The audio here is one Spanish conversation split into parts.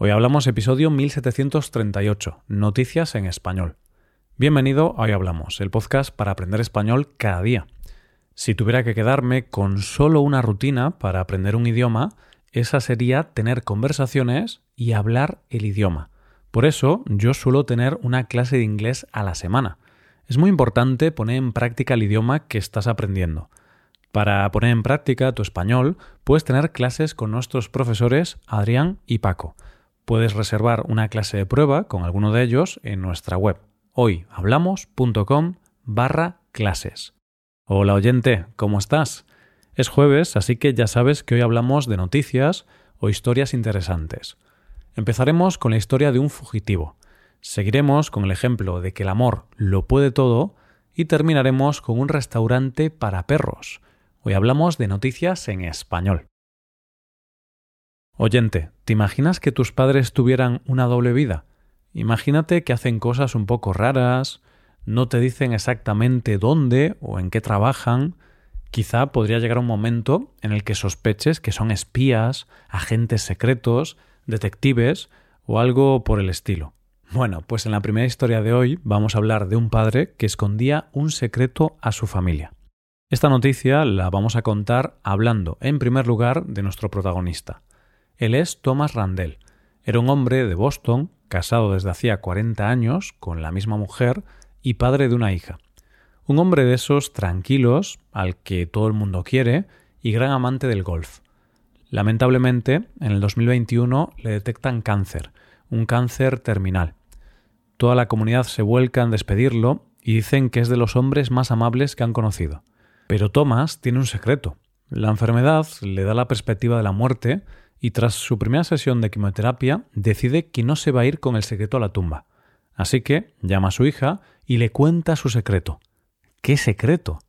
Hoy hablamos episodio 1738, Noticias en Español. Bienvenido a Hoy Hablamos, el podcast para aprender español cada día. Si tuviera que quedarme con solo una rutina para aprender un idioma, esa sería tener conversaciones y hablar el idioma. Por eso yo suelo tener una clase de inglés a la semana. Es muy importante poner en práctica el idioma que estás aprendiendo. Para poner en práctica tu español, puedes tener clases con nuestros profesores Adrián y Paco. Puedes reservar una clase de prueba con alguno de ellos en nuestra web hoyhablamos.com barra clases. Hola oyente, ¿cómo estás? Es jueves, así que ya sabes que hoy hablamos de noticias o historias interesantes. Empezaremos con la historia de un fugitivo. Seguiremos con el ejemplo de que el amor lo puede todo y terminaremos con un restaurante para perros. Hoy hablamos de noticias en español. Oyente, ¿te imaginas que tus padres tuvieran una doble vida? Imagínate que hacen cosas un poco raras, no te dicen exactamente dónde o en qué trabajan. Quizá podría llegar un momento en el que sospeches que son espías, agentes secretos, detectives o algo por el estilo. Bueno, pues en la primera historia de hoy vamos a hablar de un padre que escondía un secreto a su familia. Esta noticia la vamos a contar hablando, en primer lugar, de nuestro protagonista. Él es Thomas Randall. Era un hombre de Boston, casado desde hacía 40 años con la misma mujer y padre de una hija. Un hombre de esos tranquilos, al que todo el mundo quiere, y gran amante del golf. Lamentablemente, en el 2021 le detectan cáncer, un cáncer terminal. Toda la comunidad se vuelca en despedirlo y dicen que es de los hombres más amables que han conocido. Pero Thomas tiene un secreto. La enfermedad le da la perspectiva de la muerte y tras su primera sesión de quimioterapia decide que no se va a ir con el secreto a la tumba. Así que llama a su hija y le cuenta su secreto. ¿Qué secreto?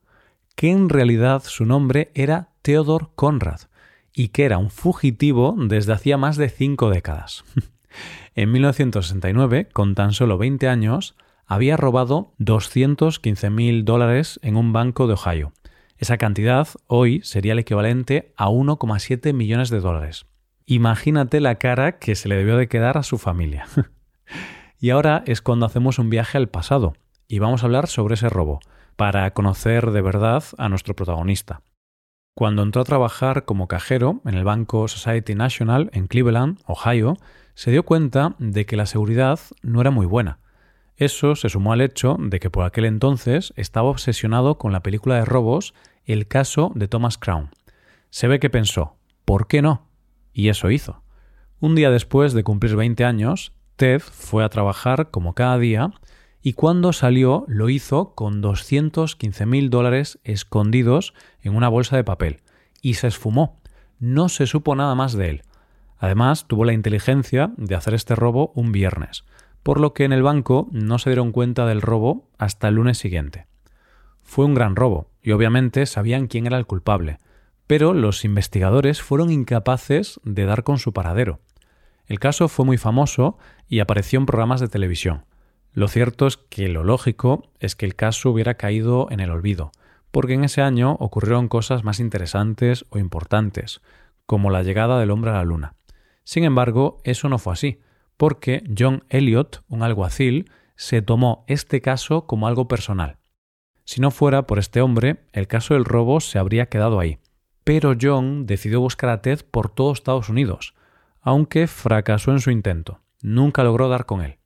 Que en realidad su nombre era Theodor Conrad y que era un fugitivo desde hacía más de cinco décadas. en 1969, con tan solo 20 años, había robado 215.000 dólares en un banco de Ohio esa cantidad hoy sería el equivalente a 1,7 millones de dólares. Imagínate la cara que se le debió de quedar a su familia. y ahora es cuando hacemos un viaje al pasado y vamos a hablar sobre ese robo, para conocer de verdad a nuestro protagonista. Cuando entró a trabajar como cajero en el banco Society National en Cleveland, Ohio, se dio cuenta de que la seguridad no era muy buena. Eso se sumó al hecho de que por aquel entonces estaba obsesionado con la película de robos el caso de Thomas Crown. Se ve que pensó, ¿por qué no? Y eso hizo. Un día después de cumplir 20 años, Ted fue a trabajar como cada día y cuando salió lo hizo con 215.000 dólares escondidos en una bolsa de papel y se esfumó. No se supo nada más de él. Además, tuvo la inteligencia de hacer este robo un viernes, por lo que en el banco no se dieron cuenta del robo hasta el lunes siguiente. Fue un gran robo, y obviamente sabían quién era el culpable, pero los investigadores fueron incapaces de dar con su paradero. El caso fue muy famoso y apareció en programas de televisión. Lo cierto es que lo lógico es que el caso hubiera caído en el olvido, porque en ese año ocurrieron cosas más interesantes o importantes, como la llegada del hombre a la luna. Sin embargo, eso no fue así, porque John Elliot, un alguacil, se tomó este caso como algo personal. Si no fuera por este hombre, el caso del robo se habría quedado ahí. Pero John decidió buscar a Ted por todo Estados Unidos, aunque fracasó en su intento. Nunca logró dar con él.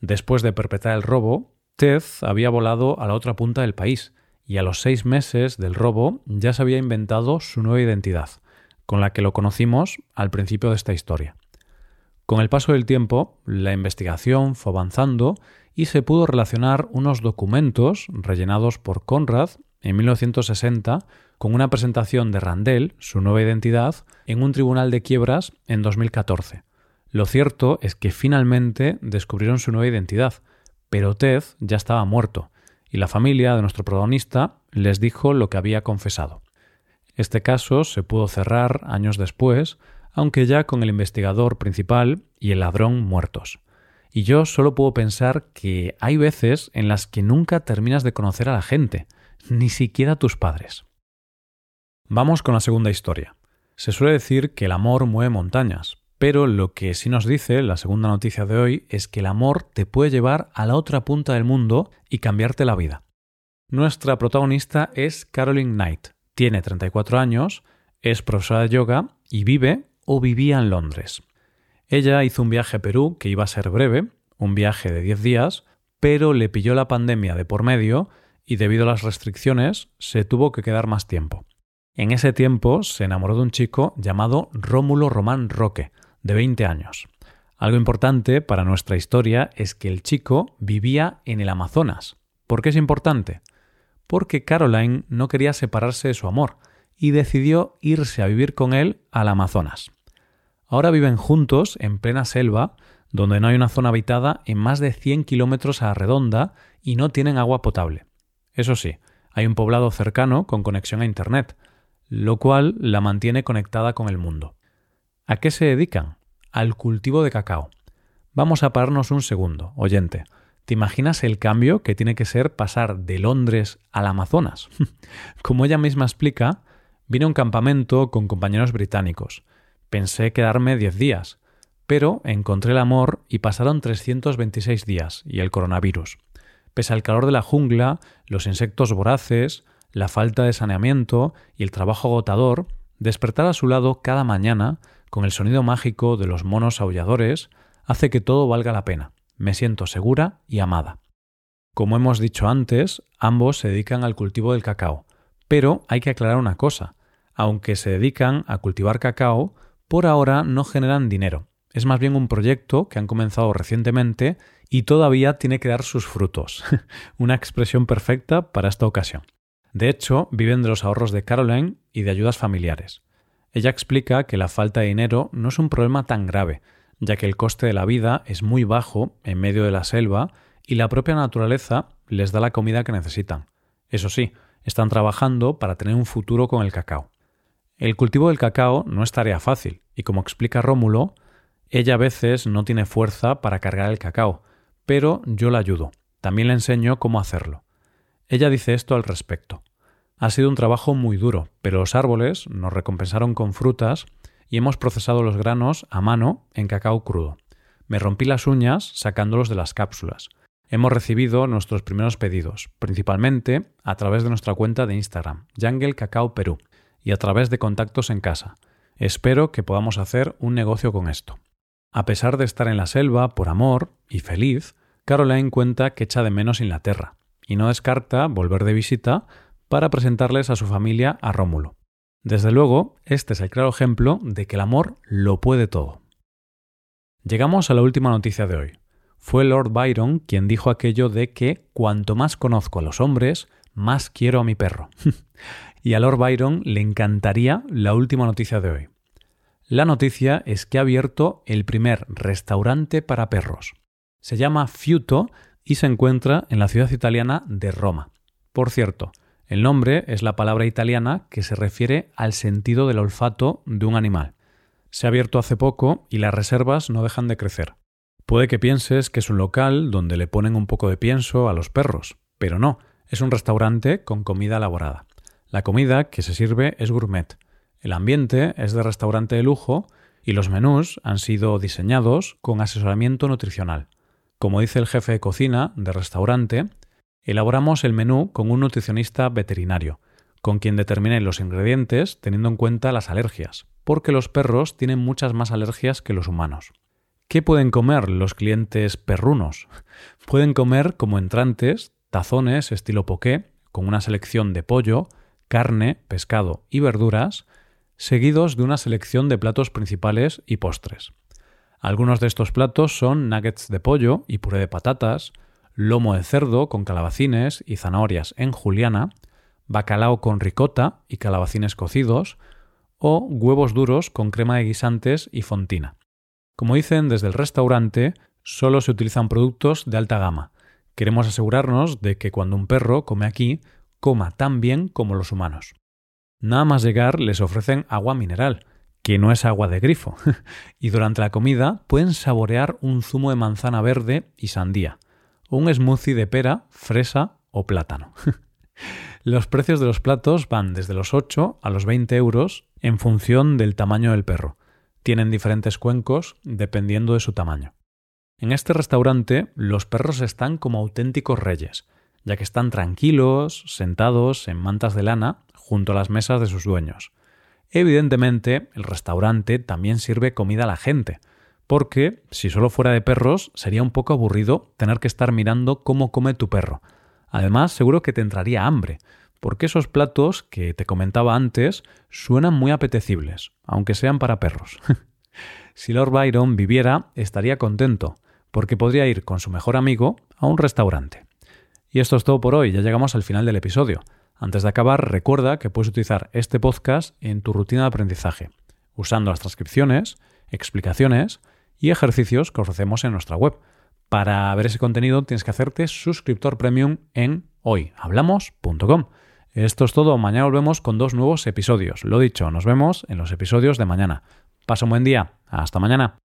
Después de perpetrar el robo, Ted había volado a la otra punta del país, y a los seis meses del robo ya se había inventado su nueva identidad, con la que lo conocimos al principio de esta historia. Con el paso del tiempo, la investigación fue avanzando y se pudo relacionar unos documentos rellenados por Conrad en 1960 con una presentación de Randell, su nueva identidad, en un tribunal de quiebras en 2014. Lo cierto es que finalmente descubrieron su nueva identidad, pero Ted ya estaba muerto, y la familia de nuestro protagonista les dijo lo que había confesado. Este caso se pudo cerrar años después, aunque ya con el investigador principal y el ladrón muertos. Y yo solo puedo pensar que hay veces en las que nunca terminas de conocer a la gente, ni siquiera tus padres. Vamos con la segunda historia. Se suele decir que el amor mueve montañas, Pero lo que sí nos dice la segunda noticia de hoy es que el amor te puede llevar a la otra punta del mundo y cambiarte la vida. Nuestra protagonista es Caroline Knight. Tiene 34 años, es profesora de yoga y vive o vivía en Londres. Ella hizo un viaje a Perú que iba a ser breve, un viaje de 10 días, pero le pilló la pandemia de por medio y debido a las restricciones se tuvo que quedar más tiempo. En ese tiempo se enamoró de un chico llamado Rómulo Román Roque, de 20 años. Algo importante para nuestra historia es que el chico vivía en el Amazonas. ¿Por qué es importante? Porque Caroline no quería separarse de su amor y decidió irse a vivir con él al Amazonas. Ahora viven juntos en plena selva, donde no hay una zona habitada en más de 100 kilómetros a la redonda y no tienen agua potable. Eso sí, hay un poblado cercano con conexión a Internet, lo cual la mantiene conectada con el mundo. ¿A qué se dedican? Al cultivo de cacao. Vamos a pararnos un segundo, oyente. ¿Te imaginas el cambio que tiene que ser pasar de Londres al Amazonas? Como ella misma explica, vine a un campamento con compañeros británicos. Pensé quedarme 10 días, pero encontré el amor y pasaron 326 días y el coronavirus. Pese al calor de la jungla, los insectos voraces, la falta de saneamiento y el trabajo agotador, despertar a su lado cada mañana con el sonido mágico de los monos aulladores, hace que todo valga la pena. Me siento segura y amada. Como hemos dicho antes, ambos se dedican al cultivo del cacao, pero hay que aclarar una cosa. Aunque se dedican a cultivar cacao, por ahora no generan dinero. Es más bien un proyecto que han comenzado recientemente y todavía tiene que dar sus frutos. una expresión perfecta para esta ocasión. De hecho, viven de los ahorros de Caroline y de ayudas familiares. Ella explica que la falta de dinero no es un problema tan grave, ya que el coste de la vida es muy bajo en medio de la selva y la propia naturaleza les da la comida que necesitan. Eso sí, están trabajando para tener un futuro con el cacao. El cultivo del cacao no es tarea fácil, y como explica Rómulo, ella a veces no tiene fuerza para cargar el cacao, pero yo la ayudo. También le enseño cómo hacerlo. Ella dice esto al respecto. Ha sido un trabajo muy duro, pero los árboles nos recompensaron con frutas y hemos procesado los granos a mano en cacao crudo. Me rompí las uñas sacándolos de las cápsulas. Hemos recibido nuestros primeros pedidos, principalmente a través de nuestra cuenta de Instagram, Jungle Cacao Perú, y a través de contactos en casa. Espero que podamos hacer un negocio con esto. A pesar de estar en la selva por amor y feliz, Caroline cuenta que echa de menos Inglaterra y no descarta volver de visita para presentarles a su familia a Rómulo. Desde luego, este es el claro ejemplo de que el amor lo puede todo. Llegamos a la última noticia de hoy. Fue Lord Byron quien dijo aquello de que cuanto más conozco a los hombres, más quiero a mi perro. y a Lord Byron le encantaría la última noticia de hoy. La noticia es que ha abierto el primer restaurante para perros. Se llama Fiuto y se encuentra en la ciudad italiana de Roma. Por cierto, el nombre es la palabra italiana que se refiere al sentido del olfato de un animal. Se ha abierto hace poco y las reservas no dejan de crecer. Puede que pienses que es un local donde le ponen un poco de pienso a los perros, pero no, es un restaurante con comida elaborada. La comida que se sirve es gourmet. El ambiente es de restaurante de lujo y los menús han sido diseñados con asesoramiento nutricional. Como dice el jefe de cocina de restaurante, Elaboramos el menú con un nutricionista veterinario, con quien determine los ingredientes teniendo en cuenta las alergias, porque los perros tienen muchas más alergias que los humanos. ¿Qué pueden comer los clientes perrunos? Pueden comer como entrantes tazones estilo poké, con una selección de pollo, carne, pescado y verduras, seguidos de una selección de platos principales y postres. Algunos de estos platos son nuggets de pollo y puré de patatas, lomo de cerdo con calabacines y zanahorias en juliana, bacalao con ricota y calabacines cocidos, o huevos duros con crema de guisantes y fontina. Como dicen desde el restaurante, solo se utilizan productos de alta gama. Queremos asegurarnos de que cuando un perro come aquí, coma tan bien como los humanos. Nada más llegar les ofrecen agua mineral, que no es agua de grifo, y durante la comida pueden saborear un zumo de manzana verde y sandía, un smoothie de pera, fresa o plátano. los precios de los platos van desde los 8 a los 20 euros en función del tamaño del perro. tienen diferentes cuencos dependiendo de su tamaño. En este restaurante los perros están como auténticos reyes, ya que están tranquilos, sentados en mantas de lana junto a las mesas de sus dueños. Evidentemente, el restaurante también sirve comida a la gente, porque si solo fuera de perros sería un poco aburrido tener que estar mirando cómo come tu perro. Además, seguro que te entraría hambre, porque esos platos que te comentaba antes suenan muy apetecibles, aunque sean para perros. si Lord Byron viviera, estaría contento, porque podría ir con su mejor amigo a un restaurante. Y esto es todo por hoy, ya llegamos al final del episodio. Antes de acabar, recuerda que puedes utilizar este podcast en tu rutina de aprendizaje, usando las transcripciones, explicaciones y ejercicios que ofrecemos en nuestra web. Para ver ese contenido tienes que hacerte suscriptor premium en hoyhablamos.com. Esto es todo, mañana volvemos con dos nuevos episodios. Lo dicho, nos vemos en los episodios de mañana. Pasa un buen día, hasta mañana.